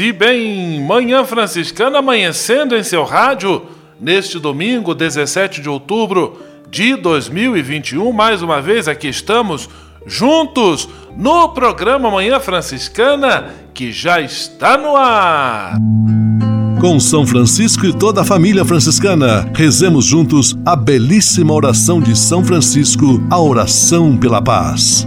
E bem, Manhã Franciscana amanhecendo em seu rádio neste domingo, 17 de outubro de 2021. Mais uma vez aqui estamos juntos no programa Manhã Franciscana que já está no ar. Com São Francisco e toda a família franciscana, rezemos juntos a belíssima oração de São Francisco, a oração pela paz.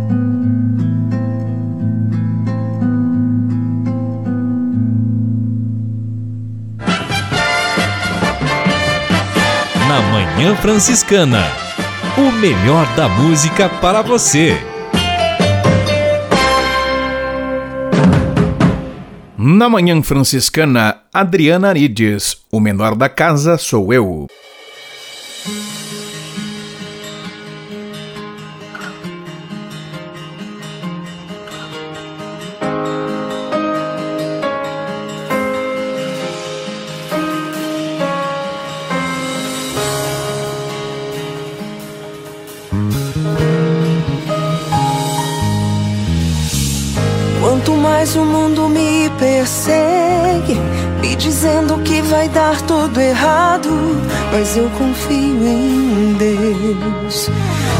Manhã Franciscana. O melhor da música para você. Na Manhã Franciscana, Adriana Arides, o menor da casa sou eu. Dar tudo errado, mas eu confio em Deus.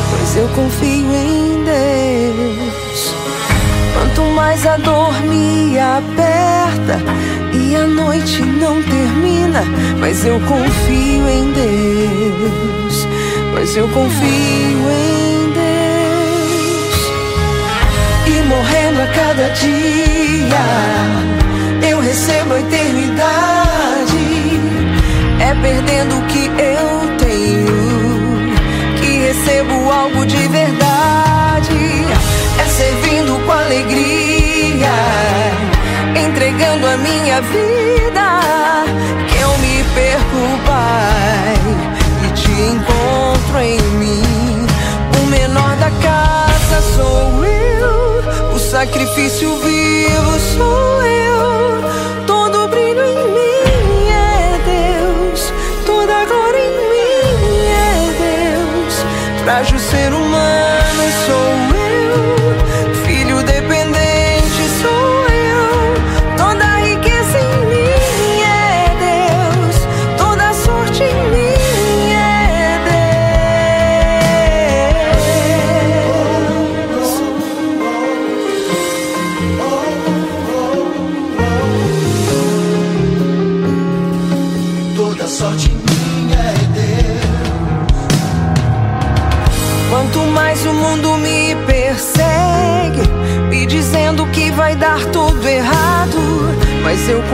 Pois eu confio em Deus. Quanto mais a dor me aperta e a noite não termina, mas eu confio em Deus. Mas eu confio em Deus. E morrendo a cada dia, eu recebo perdendo o que eu tenho que recebo algo de verdade. É servindo com alegria, entregando a minha vida. Que eu me perco, Pai, e te encontro em mim. O menor da casa sou eu, o sacrifício vivo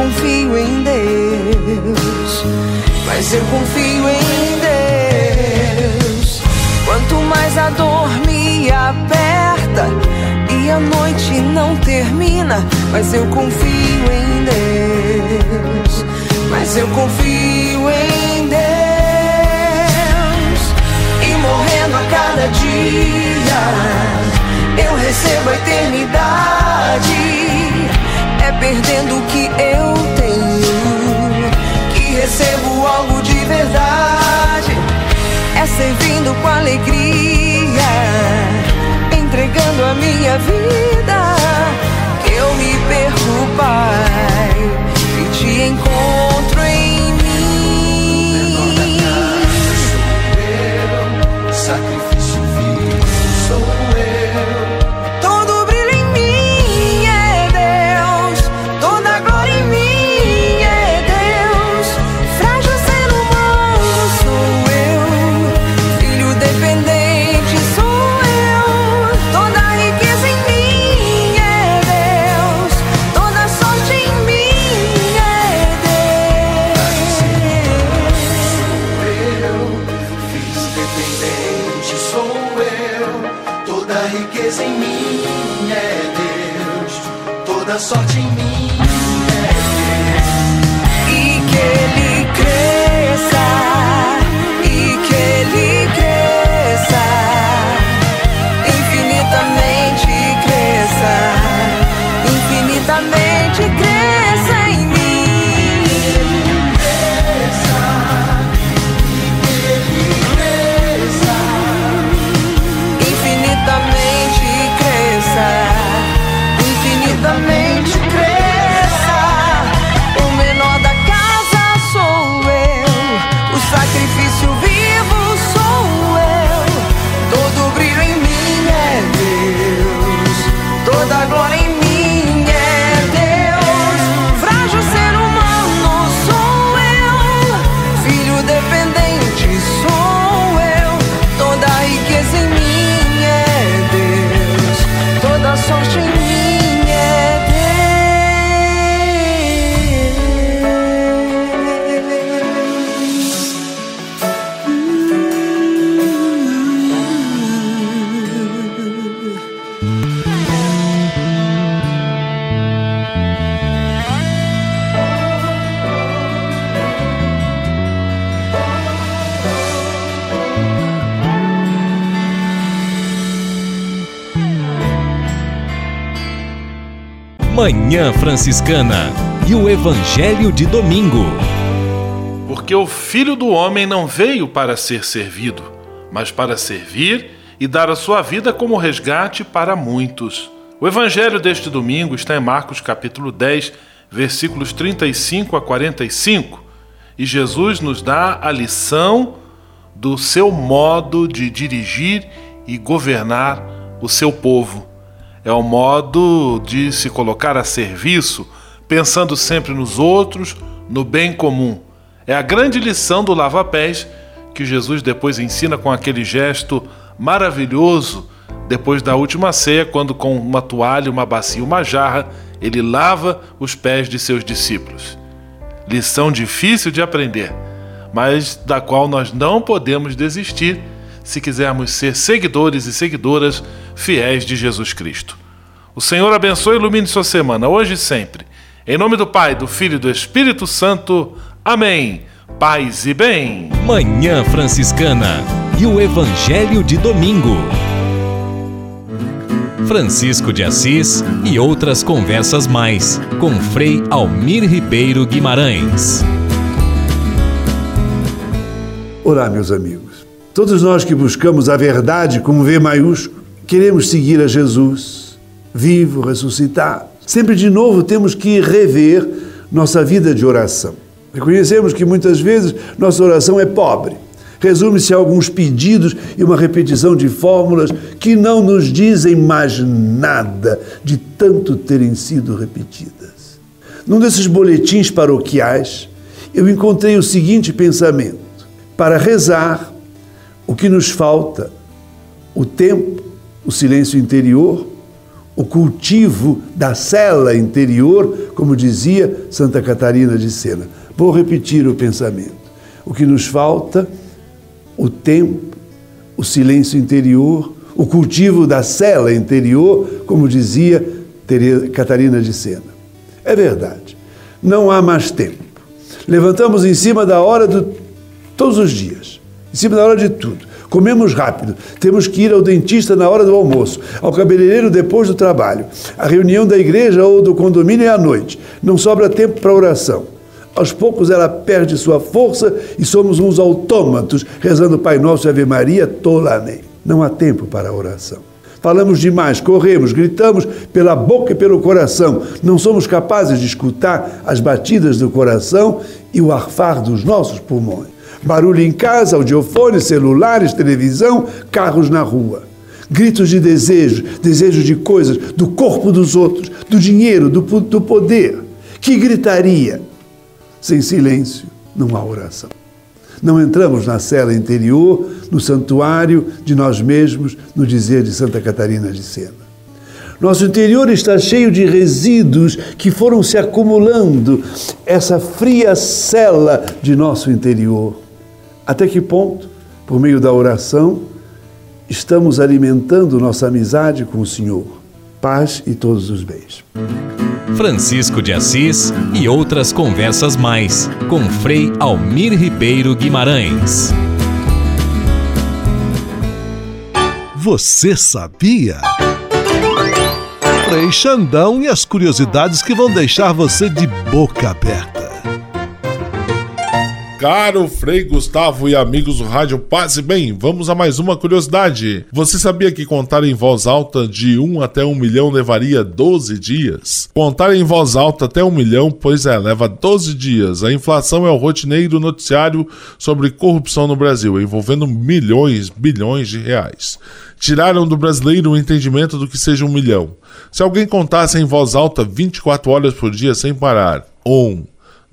confio em Deus, mas eu confio em Deus. Quanto mais a dor me aperta e a noite não termina, mas eu confio em Deus, mas eu confio em Deus morrendo a cada dia. Eu recebo a eternidade. É perdendo o que eu tenho que recebo algo de verdade. É servindo com alegria, entregando a minha vida. Que eu me perco, Pai, e te encontro Manhã Franciscana e o Evangelho de Domingo. Porque o Filho do Homem não veio para ser servido, mas para servir e dar a sua vida como resgate para muitos. O Evangelho deste domingo está em Marcos capítulo 10, versículos 35 a 45, e Jesus nos dá a lição do seu modo de dirigir e governar o seu povo. É o modo de se colocar a serviço, pensando sempre nos outros, no bem comum. É a grande lição do lava-pés que Jesus depois ensina com aquele gesto maravilhoso depois da última ceia, quando com uma toalha, uma bacia, uma jarra, ele lava os pés de seus discípulos. Lição difícil de aprender, mas da qual nós não podemos desistir se quisermos ser seguidores e seguidoras fiéis de Jesus Cristo. O Senhor abençoe e ilumine sua semana, hoje e sempre. Em nome do Pai, do Filho e do Espírito Santo. Amém. Paz e bem. Manhã Franciscana e o Evangelho de Domingo. Francisco de Assis e outras conversas mais com Frei Almir Ribeiro Guimarães. Olá, meus amigos. Todos nós que buscamos a verdade com V maiúsculo, queremos seguir a Jesus, vivo, ressuscitado. Sempre de novo temos que rever nossa vida de oração. Reconhecemos que muitas vezes nossa oração é pobre. Resume-se a alguns pedidos e uma repetição de fórmulas que não nos dizem mais nada de tanto terem sido repetidas. Num desses boletins paroquiais, eu encontrei o seguinte pensamento: para rezar, o que nos falta? O tempo, o silêncio interior, o cultivo da cela interior, como dizia Santa Catarina de Sena. Vou repetir o pensamento. O que nos falta? O tempo, o silêncio interior, o cultivo da cela interior, como dizia Catarina de Sena. É verdade, não há mais tempo. Levantamos em cima da hora de todos os dias, em cima da hora de tudo. Comemos rápido, temos que ir ao dentista na hora do almoço, ao cabeleireiro depois do trabalho, a reunião da igreja ou do condomínio é à noite. Não sobra tempo para oração. Aos poucos ela perde sua força e somos uns autômatos, rezando Pai Nosso e Ave Maria tolamente. Não há tempo para oração. Falamos demais, corremos, gritamos pela boca e pelo coração. Não somos capazes de escutar as batidas do coração e o arfar dos nossos pulmões. Barulho em casa, audiofones, celulares, televisão, carros na rua. Gritos de desejo, desejo de coisas, do corpo dos outros, do dinheiro, do, do poder. Que gritaria! Sem silêncio, não há oração. Não entramos na cela interior, no santuário de nós mesmos, no dizer de Santa Catarina de Sena. Nosso interior está cheio de resíduos que foram se acumulando, essa fria cela de nosso interior. Até que ponto, por meio da oração, estamos alimentando nossa amizade com o Senhor? Paz e todos os bens. Francisco de Assis e outras conversas mais com Frei Almir Ribeiro Guimarães. Você sabia? Frei Xandão e as curiosidades que vão deixar você de boca aberta. Caro Frei Gustavo e amigos do Rádio Paz e Bem, vamos a mais uma curiosidade. Você sabia que contar em voz alta de 1 até 1 milhão levaria 12 dias? Contar em voz alta até 1 milhão, pois é, leva 12 dias. A inflação é o rotineiro noticiário sobre corrupção no Brasil, envolvendo milhões, bilhões de reais. Tiraram do brasileiro o entendimento do que seja um milhão. Se alguém contasse em voz alta 24 horas por dia sem parar, 1,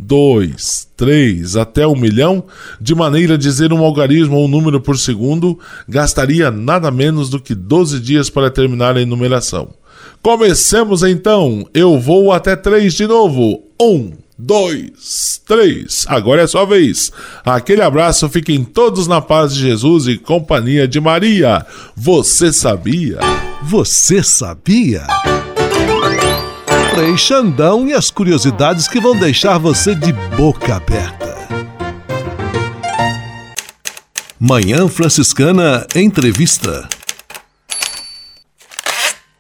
2, 3 até um milhão, de maneira a dizer um algarismo ou um número por segundo, gastaria nada menos do que 12 dias para terminar a enumeração. Comecemos então! Eu vou até 3 de novo. 1, 2, 3. Agora é sua vez. Aquele abraço, fiquem todos na paz de Jesus e companhia de Maria. Você sabia? Você sabia? Frei Xandão e as curiosidades que vão deixar você de boca aberta. Manhã Franciscana Entrevista.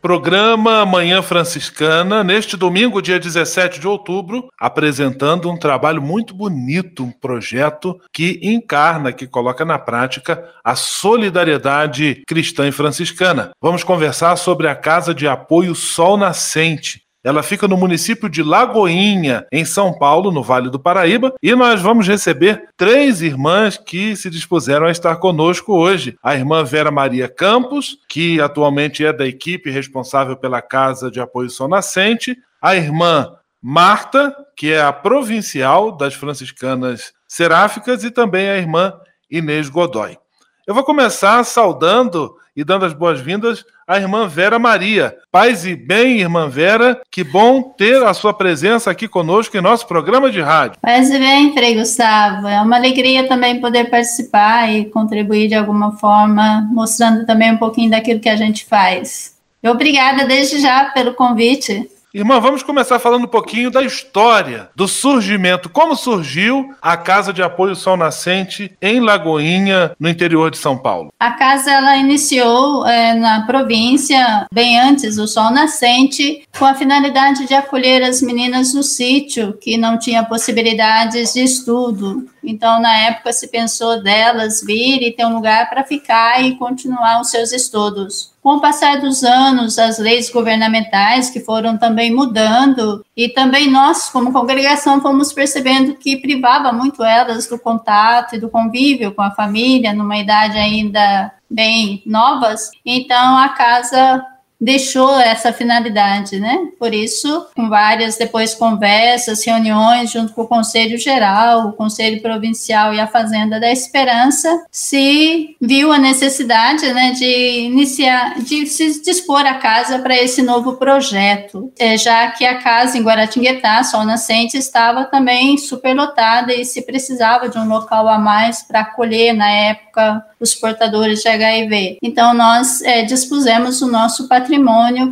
Programa Manhã Franciscana, neste domingo, dia 17 de outubro, apresentando um trabalho muito bonito, um projeto que encarna, que coloca na prática a solidariedade cristã e franciscana. Vamos conversar sobre a Casa de Apoio Sol Nascente, ela fica no município de Lagoinha, em São Paulo, no Vale do Paraíba, e nós vamos receber três irmãs que se dispuseram a estar conosco hoje. A irmã Vera Maria Campos, que atualmente é da equipe responsável pela Casa de Apoio São Nascente, a irmã Marta, que é a provincial das franciscanas seráficas, e também a irmã Inês Godoy. Eu vou começar saudando e dando as boas-vindas à irmã Vera Maria. Paz e bem, irmã Vera, que bom ter a sua presença aqui conosco em nosso programa de rádio. Paz e bem, Frei Gustavo. É uma alegria também poder participar e contribuir de alguma forma, mostrando também um pouquinho daquilo que a gente faz. Obrigada desde já pelo convite. Irmã, vamos começar falando um pouquinho da história, do surgimento, como surgiu a Casa de Apoio Sol Nascente em Lagoinha, no interior de São Paulo. A casa ela iniciou é, na província, bem antes do Sol Nascente, com a finalidade de acolher as meninas do sítio que não tinham possibilidades de estudo. Então, na época, se pensou delas vir e ter um lugar para ficar e continuar os seus estudos. Com o passar dos anos, as leis governamentais que foram também mudando, e também nós, como congregação, fomos percebendo que privava muito elas do contato e do convívio com a família, numa idade ainda bem novas. Então, a casa deixou essa finalidade, né? Por isso, com várias depois conversas, reuniões junto com o Conselho Geral, o Conselho Provincial e a Fazenda da Esperança, se viu a necessidade, né, de iniciar, de se dispor a casa para esse novo projeto, é, já que a casa em Guaratinguetá, Sol Nascente, estava também superlotada e se precisava de um local a mais para acolher na época os portadores de HIV. Então, nós é, dispusemos o nosso patrimônio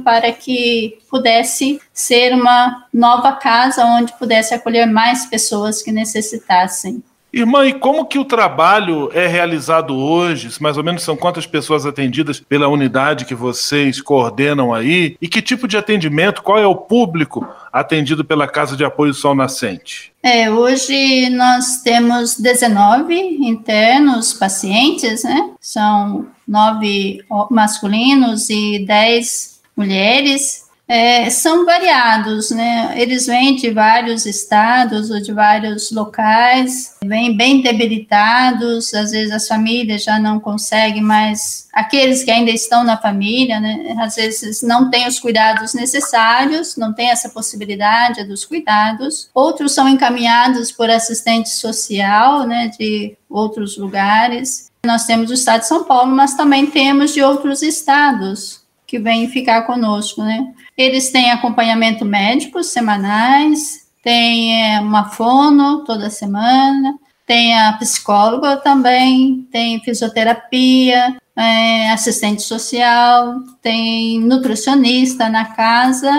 para que pudesse ser uma nova casa onde pudesse acolher mais pessoas que necessitassem. Irmã, e como que o trabalho é realizado hoje? Mais ou menos são quantas pessoas atendidas pela unidade que vocês coordenam aí? E que tipo de atendimento, qual é o público atendido pela Casa de Apoio Sol Nascente? É, hoje nós temos 19 internos pacientes, né? São nove masculinos e 10 mulheres é, são variados, né? Eles vêm de vários estados ou de vários locais, vêm bem debilitados, às vezes as famílias já não conseguem mais, aqueles que ainda estão na família, né? Às vezes não têm os cuidados necessários, não tem essa possibilidade dos cuidados. Outros são encaminhados por assistente social, né? De outros lugares. Nós temos o estado de São Paulo, mas também temos de outros estados que vêm ficar conosco, né? Eles têm acompanhamento médico semanais, tem é, uma fono toda semana, tem a psicóloga também, tem fisioterapia, é, assistente social, tem nutricionista na casa,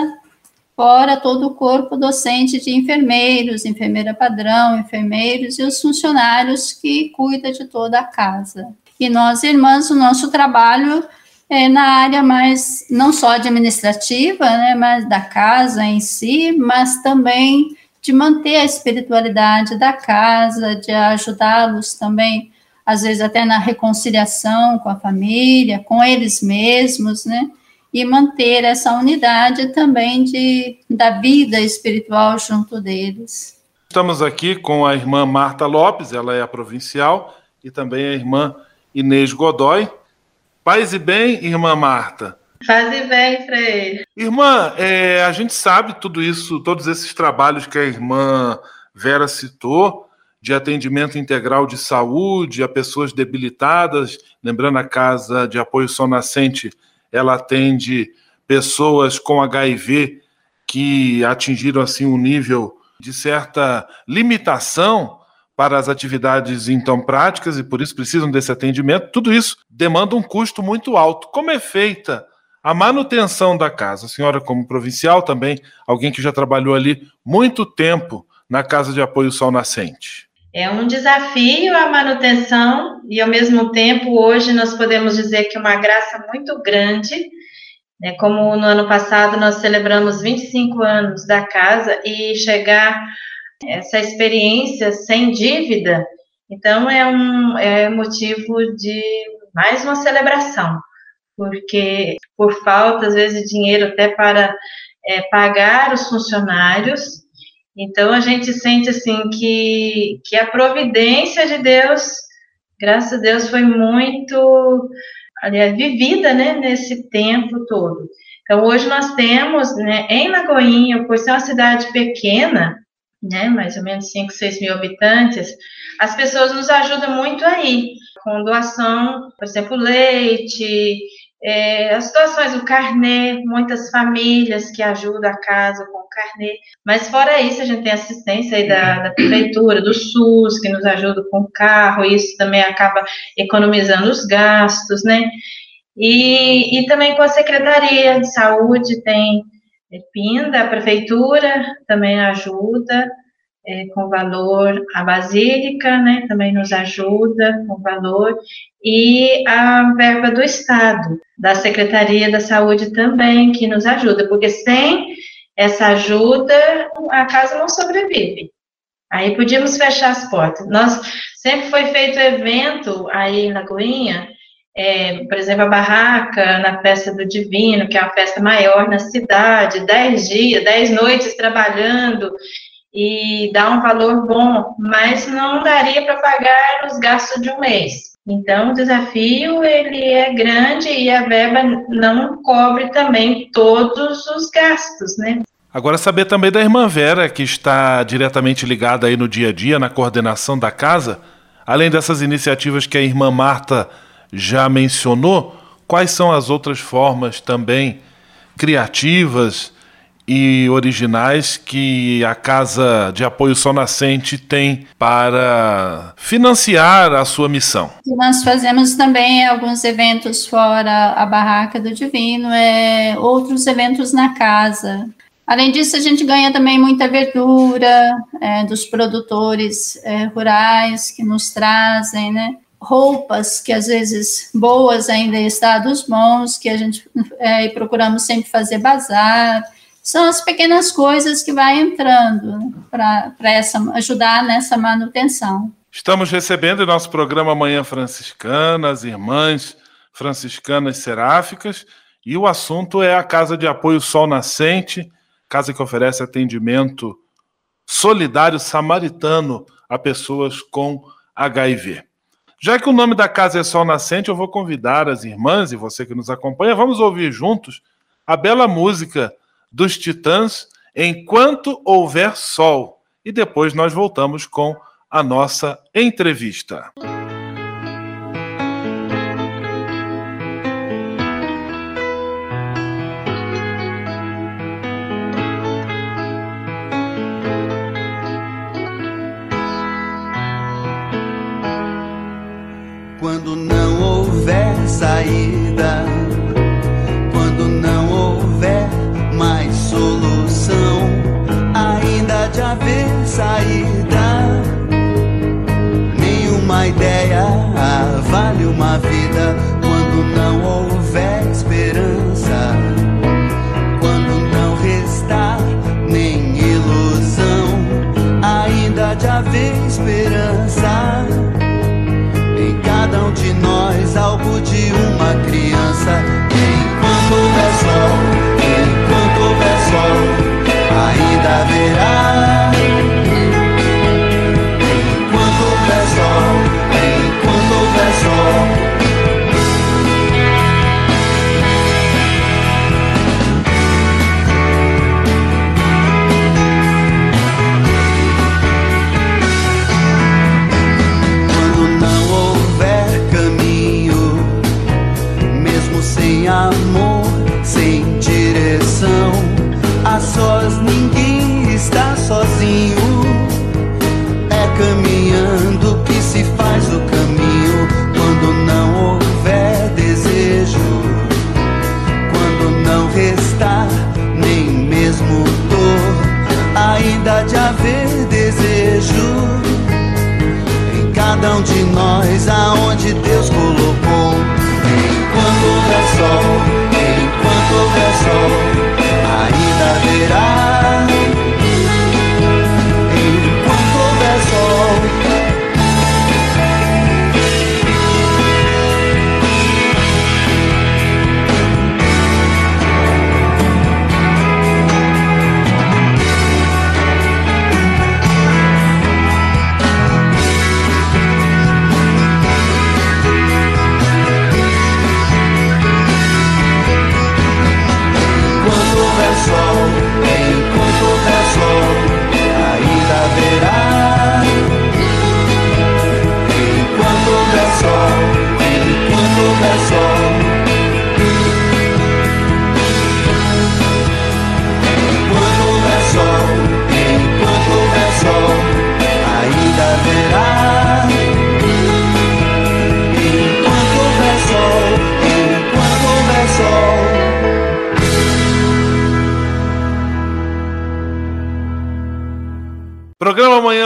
fora todo o corpo docente de enfermeiros, enfermeira padrão, enfermeiros e os funcionários que cuidam de toda a casa. E nós, irmãs, o nosso trabalho é, na área mais, não só administrativa, né, mas da casa em si, mas também de manter a espiritualidade da casa, de ajudá-los também, às vezes até na reconciliação com a família, com eles mesmos, né, e manter essa unidade também de, da vida espiritual junto deles. Estamos aqui com a irmã Marta Lopes, ela é a provincial, e também a irmã Inês Godoy, Paz e bem, irmã Marta. Paz e bem, Frei. Irmã, é, a gente sabe tudo isso, todos esses trabalhos que a irmã Vera citou, de atendimento integral de saúde a pessoas debilitadas. Lembrando a Casa de Apoio São Nascente, ela atende pessoas com HIV que atingiram assim um nível de certa limitação para as atividades então práticas e por isso precisam desse atendimento, tudo isso demanda um custo muito alto. Como é feita a manutenção da casa? A senhora, como provincial, também alguém que já trabalhou ali muito tempo na Casa de Apoio Sol Nascente. É um desafio a manutenção e, ao mesmo tempo, hoje nós podemos dizer que uma graça muito grande. Né? Como no ano passado nós celebramos 25 anos da casa e chegar essa experiência sem dívida, então é um é motivo de mais uma celebração, porque por falta, às vezes, de dinheiro até para é, pagar os funcionários, então a gente sente assim que, que a providência de Deus, graças a Deus, foi muito aliás, vivida né, nesse tempo todo. Então hoje nós temos né, em Lagoinha, por ser uma cidade pequena, né, mais ou menos 5, 6 mil habitantes, as pessoas nos ajudam muito aí, com doação, por exemplo, leite, é, as situações do carnê, muitas famílias que ajudam a casa com o carnê, mas fora isso, a gente tem assistência aí da, da prefeitura, do SUS, que nos ajuda com o carro, isso também acaba economizando os gastos, né, e, e também com a Secretaria de Saúde, tem PINDA, a prefeitura também ajuda é, com valor, a Basílica, né, também nos ajuda com valor, e a verba do Estado, da Secretaria da Saúde também, que nos ajuda, porque sem essa ajuda, a casa não sobrevive. Aí podíamos fechar as portas. Nós sempre foi feito evento aí na Lagoinha, é, por exemplo, a barraca na festa do Divino, que é a festa maior na cidade, dez dias, dez noites trabalhando e dá um valor bom, mas não daria para pagar os gastos de um mês. Então, o desafio ele é grande e a verba não cobre também todos os gastos, né? Agora saber também da irmã Vera, que está diretamente ligada aí no dia a dia na coordenação da casa, além dessas iniciativas que a irmã Marta já mencionou, quais são as outras formas também criativas e originais que a Casa de Apoio Só Nascente tem para financiar a sua missão? Nós fazemos também alguns eventos fora a Barraca do Divino, é, outros eventos na casa. Além disso, a gente ganha também muita verdura é, dos produtores é, rurais que nos trazem, né? Roupas que às vezes boas ainda em estados bons, que a gente é, procuramos sempre fazer bazar. São as pequenas coisas que vai entrando para ajudar nessa manutenção. Estamos recebendo em nosso programa Manhã Franciscana as irmãs franciscanas seráficas e o assunto é a Casa de Apoio Sol Nascente, casa que oferece atendimento solidário samaritano a pessoas com HIV. Já que o nome da casa é Sol Nascente, eu vou convidar as irmãs e você que nos acompanha, vamos ouvir juntos a bela música dos Titãs Enquanto Houver Sol. E depois nós voltamos com a nossa entrevista. Cada um de nós, aonde Deus colocou. Enquanto houver sol, enquanto houver sol,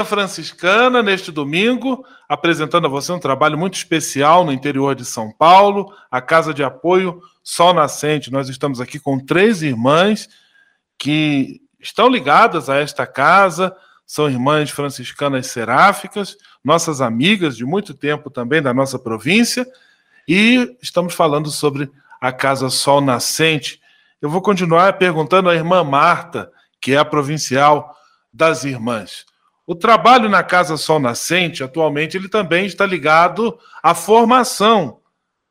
Franciscana, neste domingo, apresentando a você um trabalho muito especial no interior de São Paulo, a Casa de Apoio Sol Nascente. Nós estamos aqui com três irmãs que estão ligadas a esta casa, são irmãs franciscanas seráficas, nossas amigas de muito tempo também da nossa província, e estamos falando sobre a Casa Sol Nascente. Eu vou continuar perguntando à irmã Marta, que é a provincial das irmãs. O trabalho na Casa Sol Nascente, atualmente, ele também está ligado à formação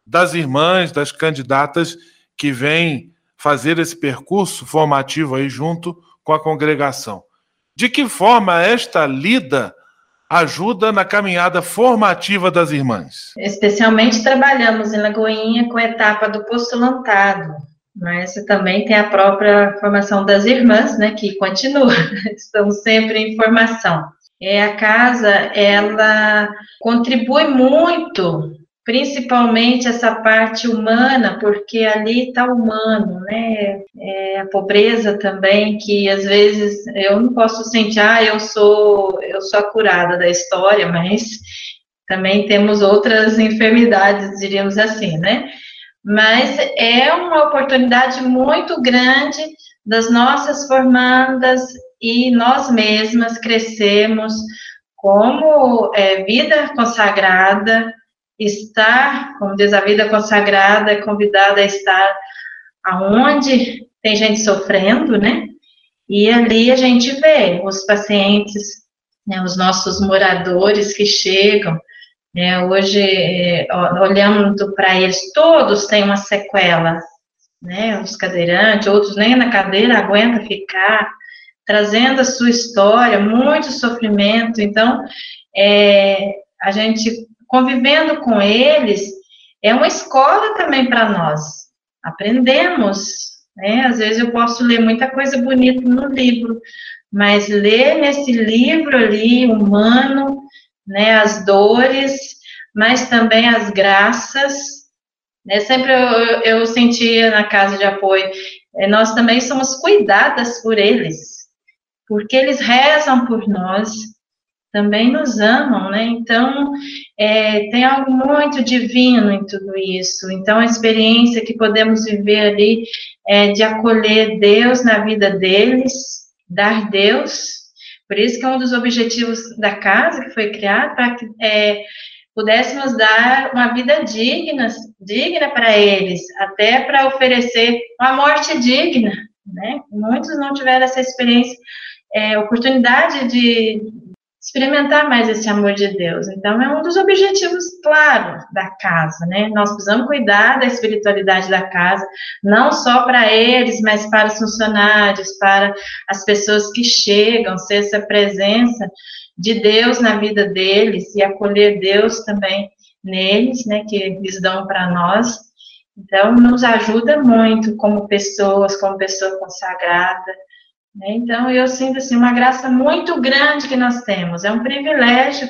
das irmãs, das candidatas que vêm fazer esse percurso formativo aí junto com a congregação. De que forma esta lida ajuda na caminhada formativa das irmãs? Especialmente trabalhamos em Lagoinha com a etapa do postulantado, mas também tem a própria formação das irmãs, né, que continua, estamos sempre em formação. É, a casa, ela contribui muito principalmente essa parte humana, porque ali está humano, né? É, a pobreza também, que às vezes eu não posso sentir, ah, eu sou, eu sou a curada da história, mas também temos outras enfermidades, diríamos assim, né? Mas é uma oportunidade muito grande das nossas formandas e nós mesmas crescemos como é, vida consagrada, estar, como diz a vida consagrada, é convidada a estar aonde tem gente sofrendo, né? E ali a gente vê os pacientes, né, os nossos moradores que chegam, né, hoje, é, olhando para eles, todos têm uma sequela, né, os cadeirantes, outros nem na cadeira aguentam ficar, trazendo a sua história, muito sofrimento, então, é, a gente convivendo com eles, é uma escola também para nós. Aprendemos, né? Às vezes eu posso ler muita coisa bonita no livro, mas ler nesse livro ali, humano, né, as dores, mas também as graças, né, sempre eu, eu sentia na casa de apoio, é, nós também somos cuidadas por eles, porque eles rezam por nós, também nos amam, né? Então, é, tem algo muito divino em tudo isso. Então, a experiência que podemos viver ali é de acolher Deus na vida deles, dar Deus. Por isso que é um dos objetivos da casa que foi criado para que é, pudéssemos dar uma vida digna, digna para eles, até para oferecer uma morte digna, né? Muitos não tiveram essa experiência, é, oportunidade de experimentar mais esse amor de Deus. Então, é um dos objetivos, claro, da casa, né? Nós precisamos cuidar da espiritualidade da casa, não só para eles, mas para os funcionários, para as pessoas que chegam, ser essa presença de Deus na vida deles e acolher Deus também neles, né? Que eles dão para nós. Então, nos ajuda muito como pessoas, como pessoa consagrada? Então, eu sinto assim, uma graça muito grande que nós temos. É um privilégio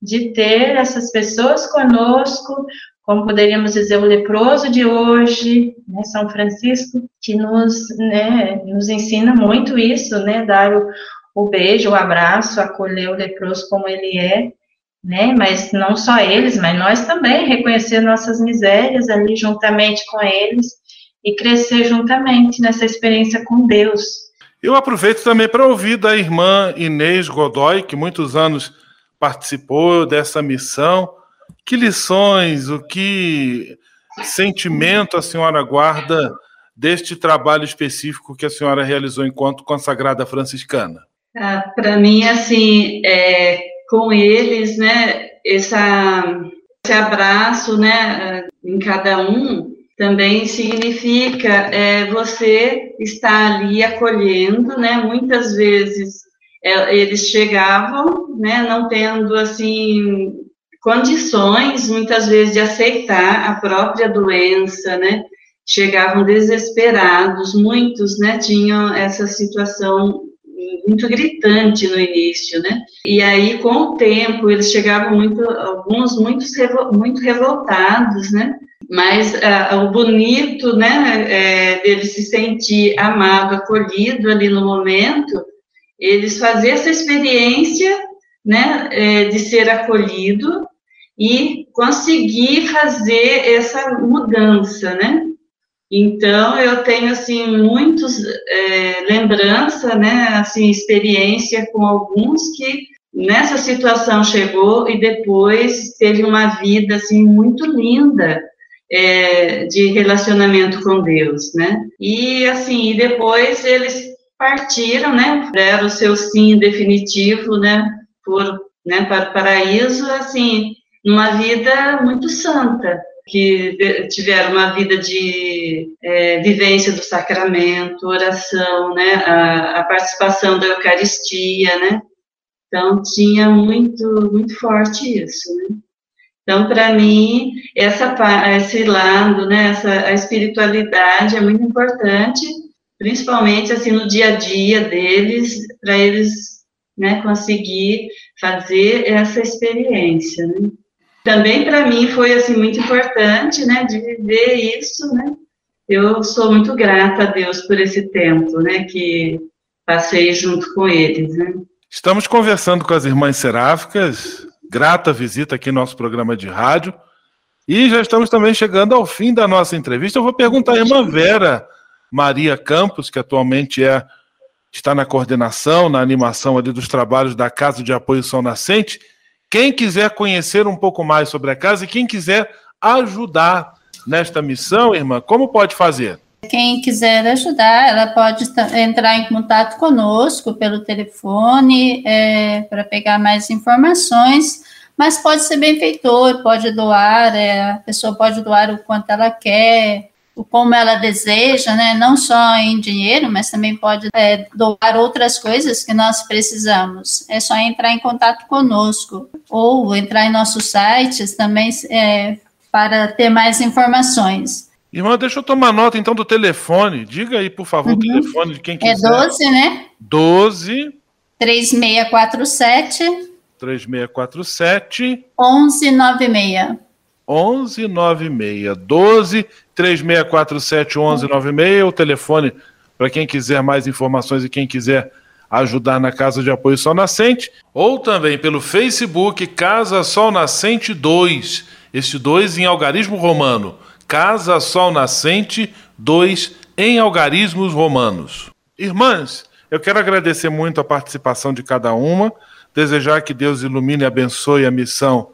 de ter essas pessoas conosco, como poderíamos dizer, o leproso de hoje, né, São Francisco, que nos, né, nos ensina muito isso, né, dar o, o beijo, o abraço, acolher o leproso como ele é, né, mas não só eles, mas nós também, reconhecer nossas misérias ali juntamente com eles e crescer juntamente nessa experiência com Deus, eu aproveito também para ouvir da irmã Inês Godoy, que muitos anos participou dessa missão. Que lições, o que sentimento a senhora guarda deste trabalho específico que a senhora realizou enquanto consagrada franciscana? Ah, para mim, assim, é, com eles, né, essa, esse abraço, né, em cada um, também significa é, você estar ali acolhendo, né? Muitas vezes é, eles chegavam, né? Não tendo assim condições, muitas vezes de aceitar a própria doença, né? Chegavam desesperados, muitos, né? Tinham essa situação muito gritante no início, né? E aí, com o tempo, eles chegavam muito, alguns muitos, muito revoltados, né? Mas uh, o bonito, né, é, dele se sentir amado, acolhido ali no momento, eles fazer essa experiência, né, é, de ser acolhido e conseguir fazer essa mudança, né? Então eu tenho assim muitos é, lembrança, né, assim experiência com alguns que nessa situação chegou e depois teve uma vida assim muito linda é, de relacionamento com Deus, né? E assim, depois eles partiram, né? Deram o seu sim definitivo, né? Por, né? Para o paraíso, assim, numa vida muito santa, que tiveram uma vida de é, vivência do sacramento, oração, né? A, a participação da Eucaristia, né? Então tinha muito muito forte isso, né? Então, para mim, essa, esse lado, né, essa, a espiritualidade é muito importante, principalmente assim no dia a dia deles, para eles né, conseguir fazer essa experiência. Né? também para mim foi assim muito importante, né, de viver isso, né? Eu sou muito grata a Deus por esse tempo, né, que passei junto com eles, né? Estamos conversando com as irmãs seráficas, grata visita aqui no nosso programa de rádio. E já estamos também chegando ao fim da nossa entrevista. Eu vou perguntar à irmã Vera Maria Campos, que atualmente é está na coordenação, na animação ali dos trabalhos da Casa de Apoio São Nascente. Quem quiser conhecer um pouco mais sobre a casa e quem quiser ajudar nesta missão, irmã, como pode fazer? Quem quiser ajudar, ela pode entrar em contato conosco pelo telefone é, para pegar mais informações, mas pode ser benfeitor, pode doar, é, a pessoa pode doar o quanto ela quer, como ela deseja, né? Não só em dinheiro, mas também pode é, doar outras coisas que nós precisamos. É só entrar em contato conosco ou entrar em nossos sites também é, para ter mais informações. Irmã, deixa eu tomar nota então do telefone. Diga aí, por favor, uhum. o telefone de quem é quiser. É 12, né? 12 3647 3647 1196. 1196 12 3647 1196, o telefone para quem quiser mais informações e quem quiser ajudar na Casa de Apoio Sol Nascente, ou também pelo Facebook Casa Sol Nascente 2, este 2 em algarismo romano, Casa Sol Nascente 2 em algarismos romanos. Irmãs, eu quero agradecer muito a participação de cada uma, desejar que Deus ilumine e abençoe a missão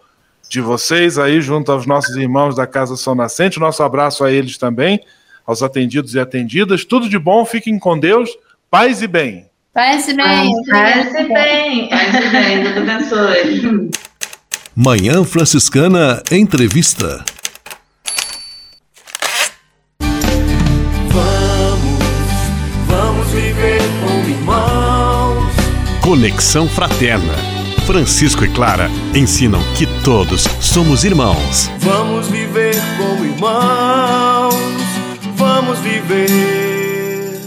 de vocês aí, junto aos nossos irmãos da Casa São Nascente. Nosso abraço a eles também, aos atendidos e atendidas. Tudo de bom, fiquem com Deus. Paz e bem. Paz e bem. Paz e bem. Paz e bem. Deus abençoe. Manhã Franciscana Entrevista. Conexão Fraterna Francisco e Clara ensinam que todos somos irmãos. Vamos viver como irmãos, vamos viver.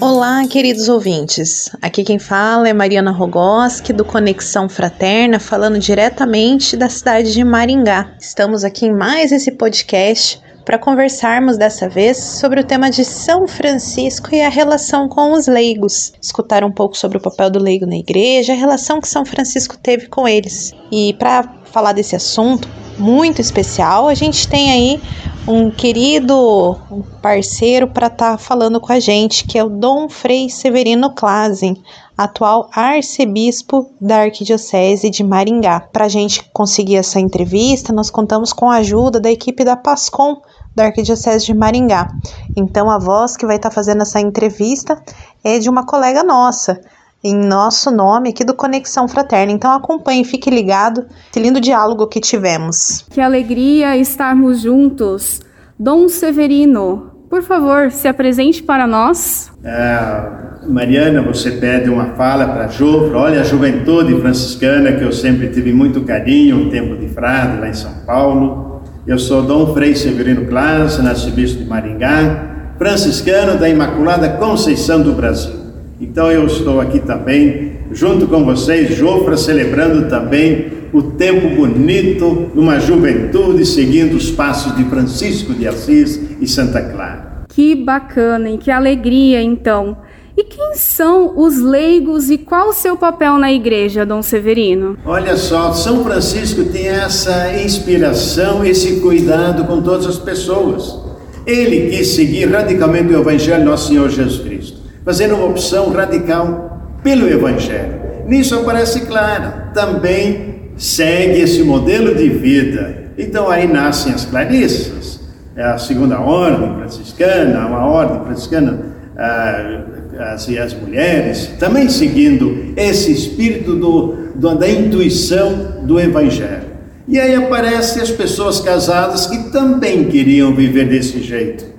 Olá, queridos ouvintes. Aqui quem fala é Mariana Rogoski, do Conexão Fraterna, falando diretamente da cidade de Maringá. Estamos aqui em mais esse podcast para conversarmos dessa vez sobre o tema de São Francisco e a relação com os leigos. Escutar um pouco sobre o papel do leigo na igreja, a relação que São Francisco teve com eles. E para falar desse assunto muito especial, a gente tem aí um querido parceiro para estar tá falando com a gente, que é o Dom Frei Severino Klazen, atual arcebispo da Arquidiocese de Maringá. Para a gente conseguir essa entrevista, nós contamos com a ajuda da equipe da PASCOM, da Arquidiocese de Maringá. Então, a voz que vai estar tá fazendo essa entrevista é de uma colega nossa, em nosso nome aqui do Conexão Fraterna. Então, acompanhe, fique ligado, esse lindo diálogo que tivemos. Que alegria estarmos juntos. Dom Severino, por favor, se apresente para nós. É, Mariana, você pede uma fala para a. Olha, a juventude franciscana que eu sempre tive muito carinho, um tempo de frade lá em São Paulo. Eu sou Dom Frei Severino Class, arcebispo de Maringá, franciscano da Imaculada Conceição do Brasil. Então eu estou aqui também, junto com vocês, Jofra, celebrando também o tempo bonito numa juventude seguindo os passos de Francisco de Assis e Santa Clara. Que bacana e que alegria então. E quem são os leigos e qual o seu papel na igreja, Dom Severino? Olha só, São Francisco tem essa inspiração, esse cuidado com todas as pessoas. Ele quis seguir radicalmente o Evangelho nosso Senhor Jesus Cristo, fazendo uma opção radical pelo Evangelho. Nisso aparece claro, também segue esse modelo de vida. Então aí nascem as clarissas, é a segunda ordem franciscana, uma ordem franciscana. Ah, as, e as mulheres, também seguindo esse espírito do, do, da intuição do Evangelho. E aí aparecem as pessoas casadas que também queriam viver desse jeito.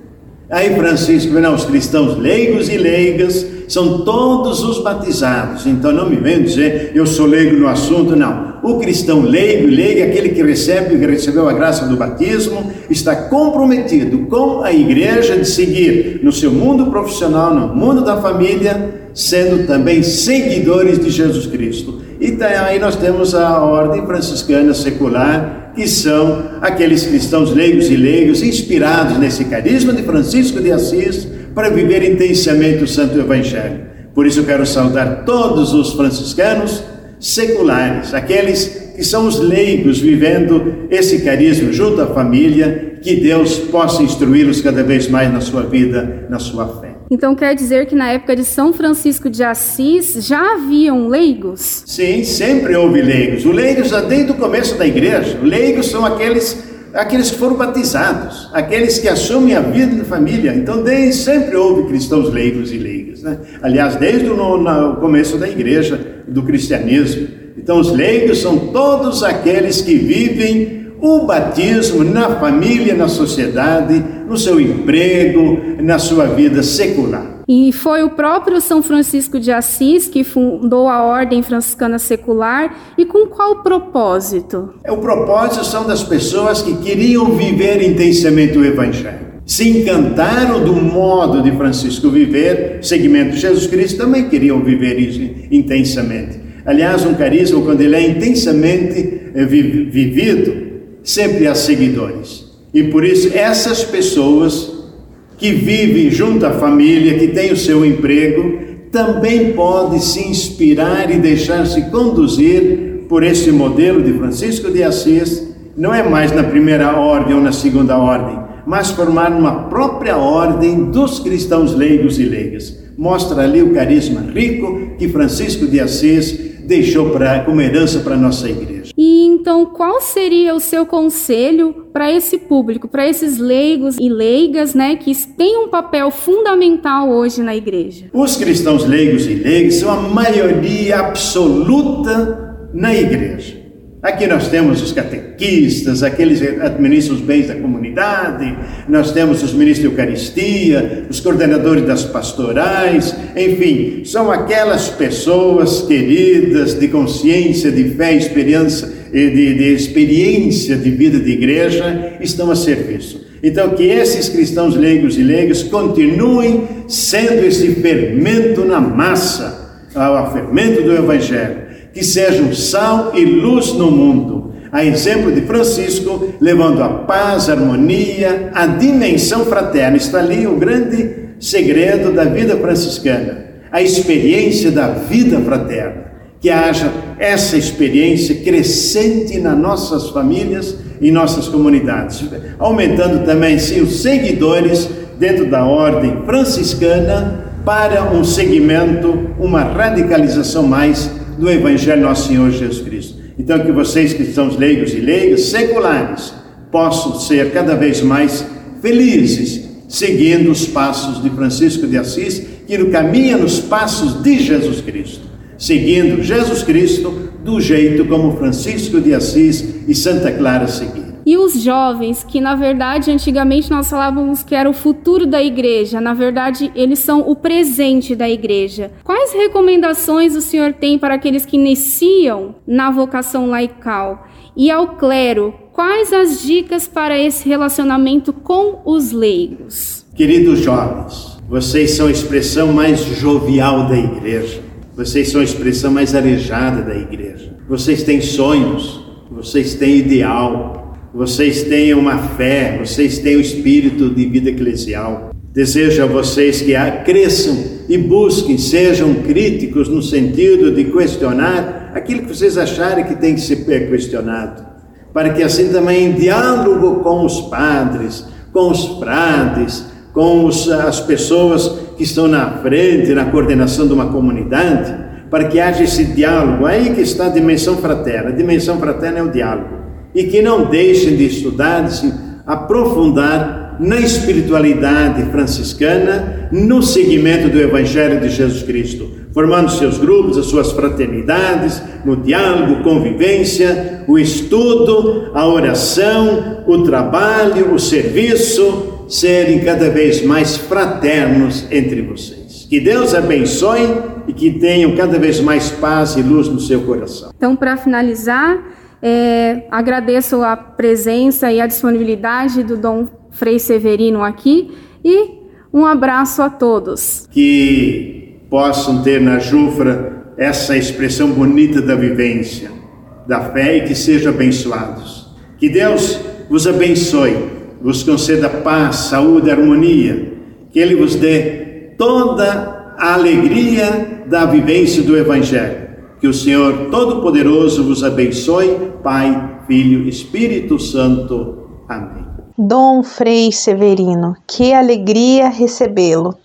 Aí Francisco, não, os cristãos leigos e leigas são todos os batizados. Então não me venham dizer eu sou leigo no assunto, não. O cristão leigo e leiga, aquele que recebe, que recebeu a graça do batismo, está comprometido com a igreja de seguir no seu mundo profissional, no mundo da família, sendo também seguidores de Jesus Cristo. E tá, aí nós temos a ordem franciscana secular, que são aqueles cristãos leigos e leigos inspirados nesse carisma de Francisco de Assis para viver intensamente o Santo Evangelho. Por isso quero saudar todos os franciscanos seculares, aqueles que são os leigos vivendo esse carisma junto à família, que Deus possa instruí-los cada vez mais na sua vida, na sua fé. Então quer dizer que na época de São Francisco de Assis já haviam leigos? Sim, sempre houve leigos. O leigos desde o começo da igreja. Leigos são aqueles aqueles que foram batizados, aqueles que assumem a vida de família. Então, desde sempre houve cristãos leigos e leigas. Né? Aliás, desde o começo da igreja, do cristianismo. Então, os leigos são todos aqueles que vivem o batismo na família, na sociedade, no seu emprego, na sua vida secular. E foi o próprio São Francisco de Assis que fundou a Ordem Franciscana Secular e com qual propósito? O propósito são das pessoas que queriam viver intensamente o Evangelho. Se encantaram do modo de Francisco viver, segmento de Jesus Cristo também queriam viver isso intensamente. Aliás, um carisma, quando ele é intensamente eh, vivido, sempre há seguidores. E por isso, essas pessoas que vivem junto à família, que têm o seu emprego, também podem se inspirar e deixar-se conduzir por esse modelo de Francisco de Assis. Não é mais na primeira ordem ou na segunda ordem, mas formar uma própria ordem dos cristãos leigos e leigas. Mostra ali o carisma rico que Francisco de Assis deixou pra, como herança para a nossa igreja. E então, qual seria o seu conselho para esse público, para esses leigos e leigas, né, que têm um papel fundamental hoje na igreja? Os cristãos leigos e leigas são a maioria absoluta na igreja. Aqui nós temos os catequistas, aqueles que administram os bens da comunidade, nós temos os ministros de Eucaristia, os coordenadores das pastorais, enfim, são aquelas pessoas queridas de consciência, de fé, experiência, de, de experiência de vida de igreja, estão a serviço. Então, que esses cristãos leigos e leigas continuem sendo esse fermento na massa, o fermento do Evangelho que sejam sal e luz no mundo, a exemplo de Francisco, levando a paz, a harmonia, a dimensão fraterna. Está ali o grande segredo da vida franciscana, a experiência da vida fraterna. Que haja essa experiência crescente nas nossas famílias e nossas comunidades, aumentando também, sim, os seguidores dentro da ordem franciscana para um segmento, uma radicalização mais do Evangelho Nosso Senhor Jesus Cristo. Então, que vocês que são leigos e leigas, seculares, possam ser cada vez mais felizes, seguindo os passos de Francisco de Assis, que caminha nos passos de Jesus Cristo, seguindo Jesus Cristo do jeito como Francisco de Assis e Santa Clara seguiram. E os jovens, que na verdade antigamente nós falávamos que era o futuro da igreja, na verdade eles são o presente da igreja. Quais recomendações o senhor tem para aqueles que iniciam na vocação laical? E ao clero, quais as dicas para esse relacionamento com os leigos? Queridos jovens, vocês são a expressão mais jovial da igreja. Vocês são a expressão mais arejada da igreja. Vocês têm sonhos, vocês têm ideal, vocês tenham uma fé, vocês o espírito de vida eclesial. Desejo a vocês que cresçam e busquem, sejam críticos no sentido de questionar aquilo que vocês acharem que tem que ser questionado, para que assim também em diálogo com os padres, com os frades, com os, as pessoas que estão na frente, na coordenação de uma comunidade, para que haja esse diálogo. Aí que está a dimensão fraterna. A dimensão fraterna é o diálogo e que não deixem de estudar, de se aprofundar na espiritualidade franciscana, no seguimento do Evangelho de Jesus Cristo, formando seus grupos, as suas fraternidades, no diálogo, convivência, o estudo, a oração, o trabalho, o serviço, serem cada vez mais fraternos entre vocês. Que Deus abençoe e que tenham cada vez mais paz e luz no seu coração. Então, para finalizar, é, agradeço a presença e a disponibilidade do Dom Frei Severino aqui e um abraço a todos. Que possam ter na Jufra essa expressão bonita da vivência, da fé e que sejam abençoados. Que Deus vos abençoe, vos conceda paz, saúde, harmonia, que Ele vos dê toda a alegria da vivência do Evangelho. Que o Senhor Todo-Poderoso vos abençoe, Pai, Filho, Espírito Santo. Amém. Dom Frei Severino, que alegria recebê-lo.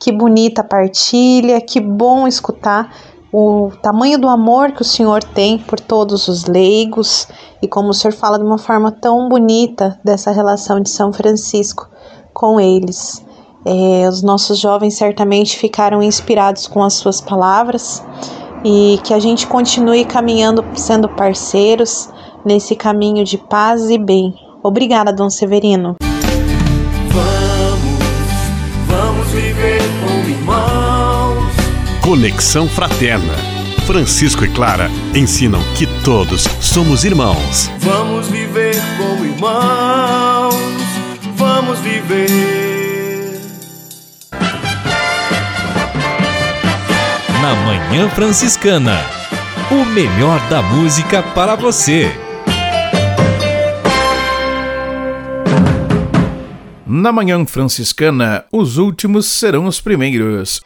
Que bonita partilha, que bom escutar o tamanho do amor que o Senhor tem por todos os leigos e como o Senhor fala de uma forma tão bonita dessa relação de São Francisco com eles. É, os nossos jovens certamente ficaram inspirados com as suas palavras e que a gente continue caminhando, sendo parceiros nesse caminho de paz e bem. Obrigada, Dom Severino. Vamos, vamos viver como irmãos. Conexão Fraterna. Francisco e Clara ensinam que todos somos irmãos. Vamos viver como irmãos. Vamos viver. Na Manhã Franciscana. O melhor da música para você. Na Manhã Franciscana, os últimos serão os primeiros.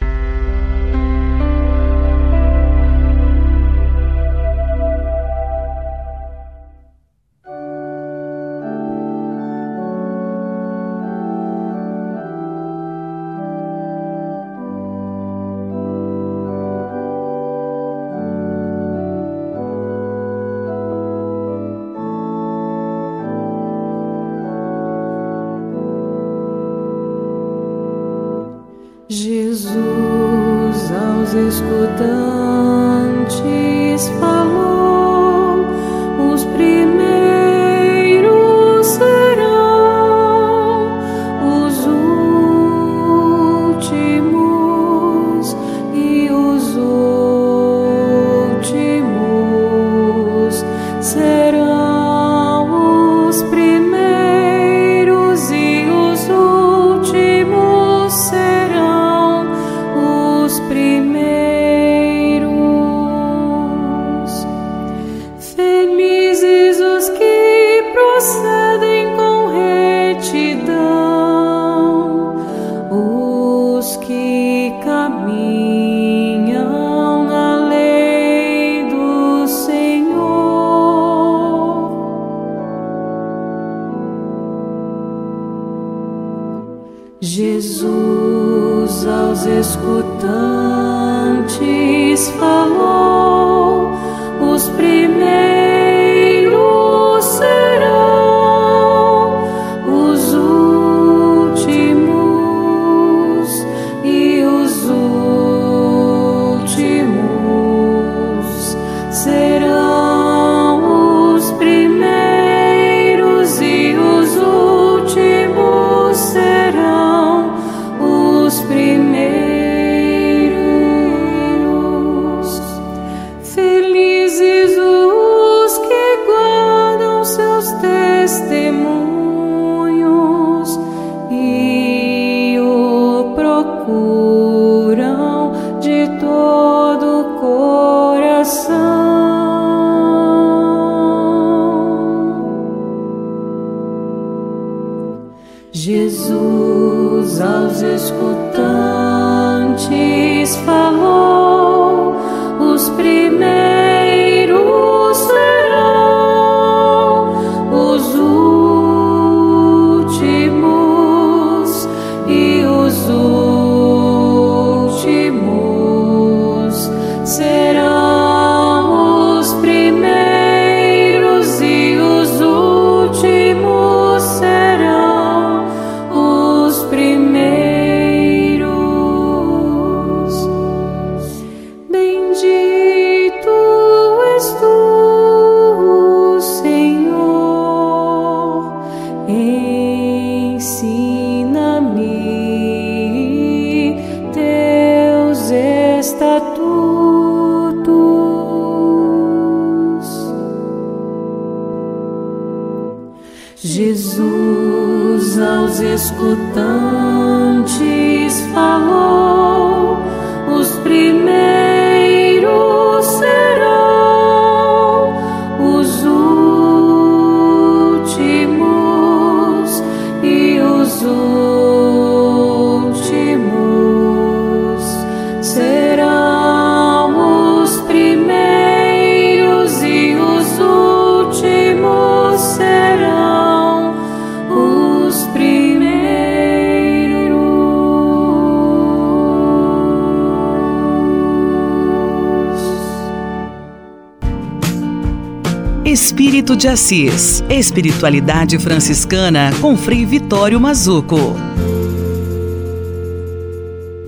Espírito de Assis. Espiritualidade franciscana com Frei Vitório Mazuco.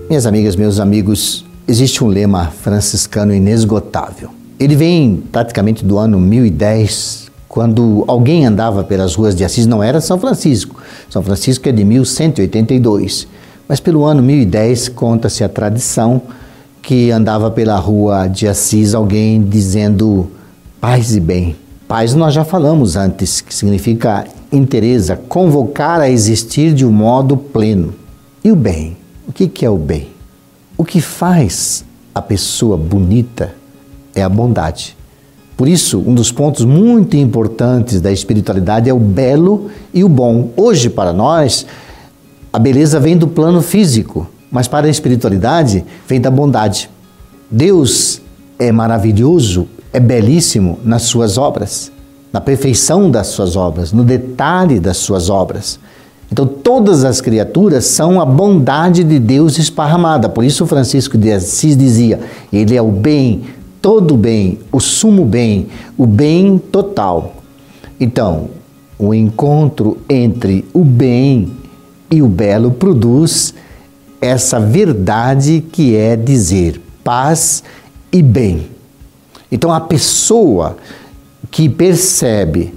Minhas amigas, meus amigos, existe um lema franciscano inesgotável. Ele vem praticamente do ano 1010, quando alguém andava pelas ruas de Assis, não era São Francisco. São Francisco é de 1182. Mas pelo ano 1010 conta-se a tradição que andava pela rua de Assis alguém dizendo paz e bem. Paz nós já falamos antes, que significa interesa, convocar a existir de um modo pleno. E o bem? O que é o bem? O que faz a pessoa bonita é a bondade. Por isso, um dos pontos muito importantes da espiritualidade é o belo e o bom. Hoje, para nós, a beleza vem do plano físico, mas para a espiritualidade vem da bondade. Deus é maravilhoso, é belíssimo nas suas obras, na perfeição das suas obras, no detalhe das suas obras. Então, todas as criaturas são a bondade de Deus esparramada. Por isso, Francisco de Assis dizia: Ele é o bem, todo bem, o sumo bem, o bem total. Então, o encontro entre o bem e o belo produz essa verdade que é dizer paz e bem. Então a pessoa que percebe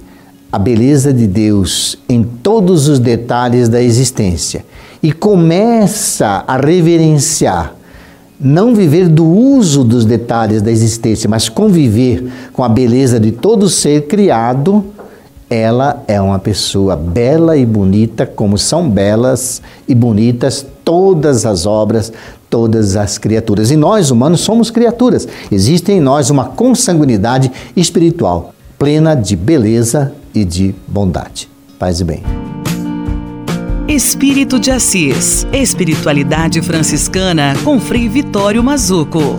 a beleza de Deus em todos os detalhes da existência e começa a reverenciar, não viver do uso dos detalhes da existência, mas conviver com a beleza de todo ser criado, ela é uma pessoa bela e bonita, como são belas e bonitas todas as obras, todas as criaturas. E nós, humanos, somos criaturas. Existe em nós uma consanguinidade espiritual, plena de beleza e de bondade. Paz e bem. Espírito de Assis. Espiritualidade franciscana com Frei Vitório Mazuco.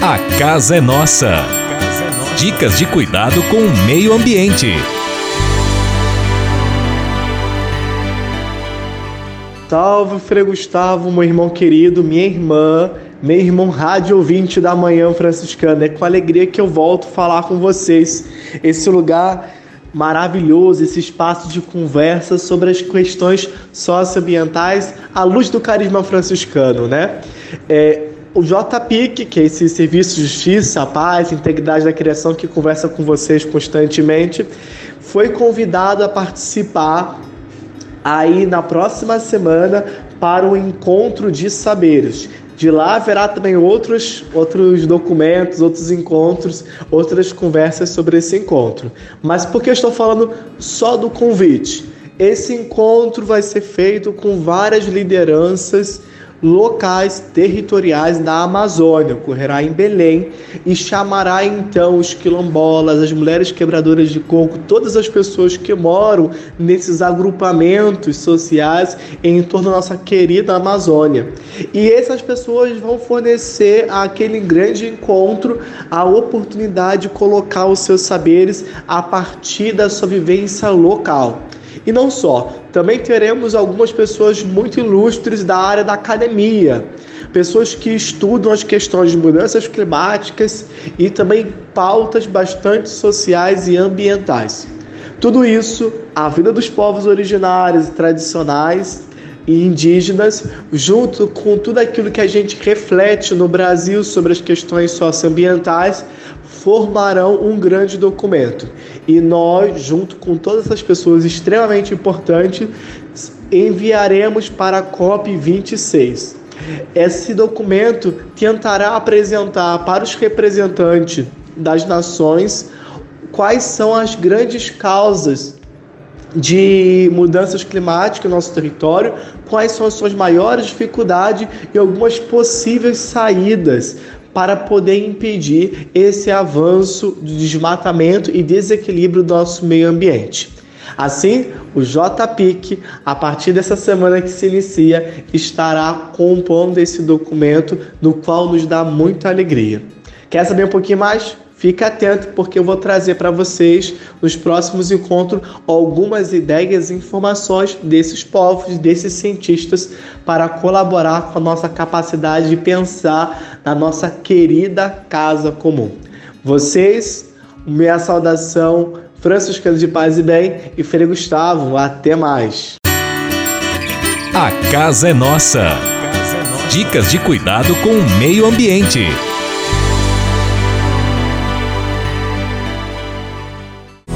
A casa é nossa. Dicas de cuidado com o meio ambiente. Salve, Frei Gustavo, meu irmão querido, minha irmã, meu irmão rádio ouvinte da Manhã Franciscana. É com alegria que eu volto falar com vocês. Esse lugar maravilhoso, esse espaço de conversa sobre as questões socioambientais à luz do carisma franciscano, né? É, o JPIC, que é esse Serviço de Justiça, Paz, Integridade da Criação, que conversa com vocês constantemente, foi convidado a participar aí na próxima semana para o encontro de saberes. De lá haverá também outros, outros documentos, outros encontros, outras conversas sobre esse encontro. Mas por que eu estou falando só do convite? Esse encontro vai ser feito com várias lideranças locais territoriais da Amazônia, ocorrerá em Belém e chamará então os quilombolas, as mulheres quebradoras de coco, todas as pessoas que moram nesses agrupamentos sociais em torno da nossa querida Amazônia. E essas pessoas vão fornecer àquele grande encontro a oportunidade de colocar os seus saberes a partir da sua vivência local. E não só, também teremos algumas pessoas muito ilustres da área da academia, pessoas que estudam as questões de mudanças climáticas e também pautas bastante sociais e ambientais. Tudo isso, a vida dos povos originários e tradicionais e indígenas, junto com tudo aquilo que a gente reflete no Brasil sobre as questões socioambientais, formarão um grande documento. E nós, junto com todas essas pessoas extremamente importantes, enviaremos para a COP 26. Esse documento tentará apresentar para os representantes das nações quais são as grandes causas de mudanças climáticas no nosso território, quais são as suas maiores dificuldades e algumas possíveis saídas para poder impedir esse avanço de desmatamento e desequilíbrio do nosso meio ambiente. Assim, o JPIC, a partir dessa semana que se inicia, estará compondo esse documento, no qual nos dá muita alegria. Quer saber um pouquinho mais? Fique atento porque eu vou trazer para vocês nos próximos encontros algumas ideias e informações desses povos, desses cientistas para colaborar com a nossa capacidade de pensar na nossa querida casa comum. Vocês, minha saudação franciscano de paz e bem e Frei Gustavo, até mais. A casa é nossa. Dicas de cuidado com o meio ambiente.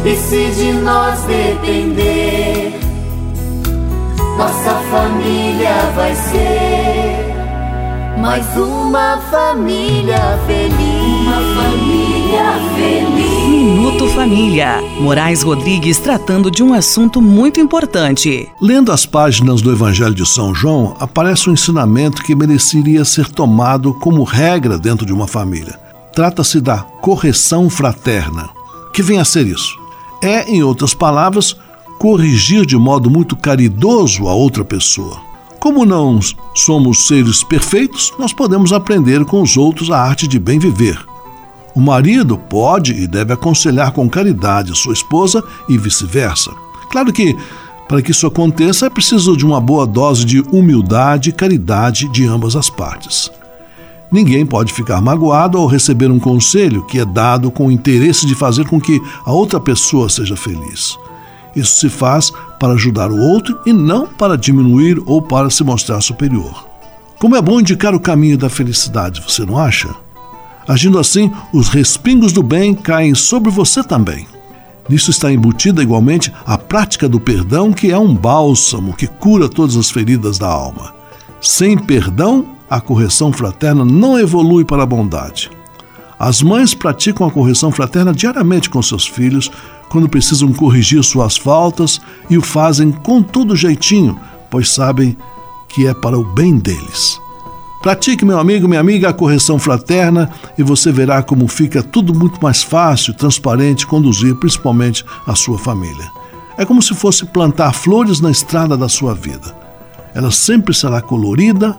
E se de nós depender, nossa família vai ser mais uma família feliz. Uma família feliz. Minuto Família. Moraes Rodrigues tratando de um assunto muito importante. Lendo as páginas do Evangelho de São João, aparece um ensinamento que mereceria ser tomado como regra dentro de uma família. Trata-se da correção fraterna. Que vem a ser isso? É, em outras palavras, corrigir de modo muito caridoso a outra pessoa. Como não somos seres perfeitos, nós podemos aprender com os outros a arte de bem viver. O marido pode e deve aconselhar com caridade sua esposa e vice-versa. Claro que, para que isso aconteça, é preciso de uma boa dose de humildade e caridade de ambas as partes. Ninguém pode ficar magoado ao receber um conselho que é dado com o interesse de fazer com que a outra pessoa seja feliz. Isso se faz para ajudar o outro e não para diminuir ou para se mostrar superior. Como é bom indicar o caminho da felicidade, você não acha? Agindo assim, os respingos do bem caem sobre você também. Nisso está embutida igualmente a prática do perdão, que é um bálsamo que cura todas as feridas da alma. Sem perdão, a correção fraterna não evolui para a bondade. As mães praticam a correção fraterna diariamente com seus filhos quando precisam corrigir suas faltas e o fazem com todo jeitinho, pois sabem que é para o bem deles. Pratique, meu amigo, minha amiga, a correção fraterna e você verá como fica tudo muito mais fácil, transparente conduzir principalmente a sua família. É como se fosse plantar flores na estrada da sua vida. Ela sempre será colorida,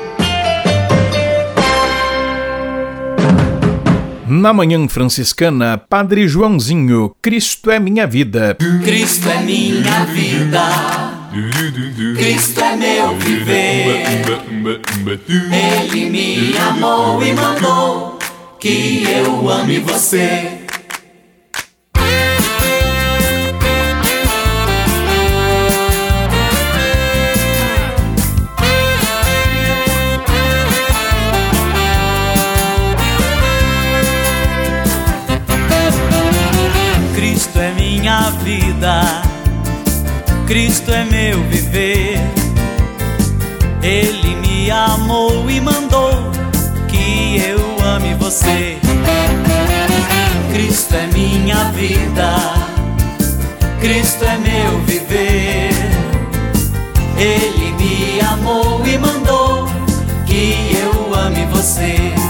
Na Manhã Franciscana, Padre Joãozinho, Cristo é minha vida. Cristo é minha vida. Cristo é meu viver. Ele me amou e mandou que eu ame você. Vida, Cristo é meu viver. Ele me amou e mandou que eu ame você. Cristo é minha vida. Cristo é meu viver. Ele me amou e mandou que eu ame você.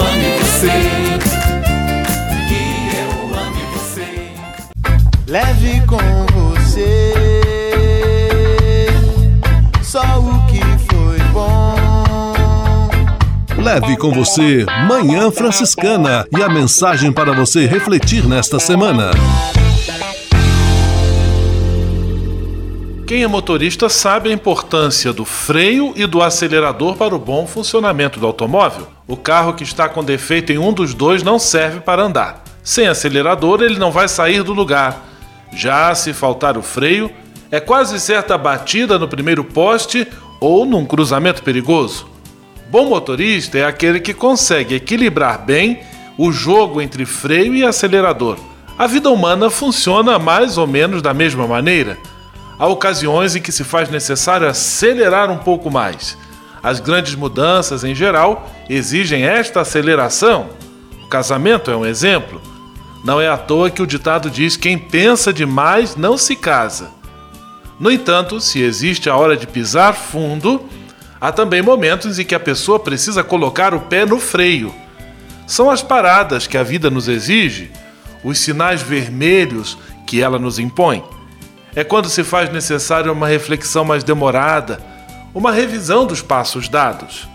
Ame você. Que eu ame você. Leve com você só o que foi bom. Leve com você Manhã Franciscana e a mensagem para você refletir nesta semana. Quem é motorista sabe a importância do freio e do acelerador para o bom funcionamento do automóvel. O carro que está com defeito em um dos dois não serve para andar. Sem acelerador, ele não vai sair do lugar já se faltar o freio, é quase certa batida no primeiro poste ou num cruzamento perigoso. Bom motorista é aquele que consegue equilibrar bem o jogo entre freio e acelerador. A vida humana funciona mais ou menos da mesma maneira. Há ocasiões em que se faz necessário acelerar um pouco mais. As grandes mudanças, em geral, exigem esta aceleração. O casamento é um exemplo. Não é à toa que o ditado diz: quem pensa demais não se casa. No entanto, se existe a hora de pisar fundo, há também momentos em que a pessoa precisa colocar o pé no freio. São as paradas que a vida nos exige, os sinais vermelhos que ela nos impõe. É quando se faz necessária uma reflexão mais demorada, uma revisão dos passos dados.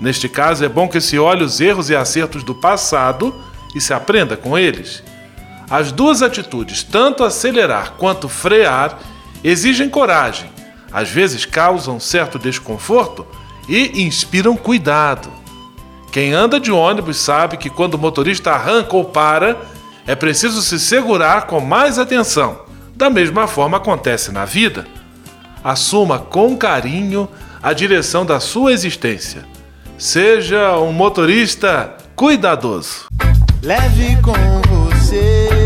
Neste caso, é bom que se olhe os erros e acertos do passado e se aprenda com eles. As duas atitudes, tanto acelerar quanto frear, exigem coragem, às vezes causam certo desconforto e inspiram cuidado. Quem anda de ônibus sabe que quando o motorista arranca ou para, é preciso se segurar com mais atenção. Da mesma forma acontece na vida. Assuma com carinho a direção da sua existência. Seja um motorista cuidadoso. Leve com você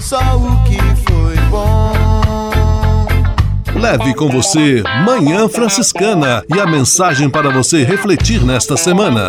só o que foi bom. Leve com você Manhã Franciscana e a mensagem para você refletir nesta semana.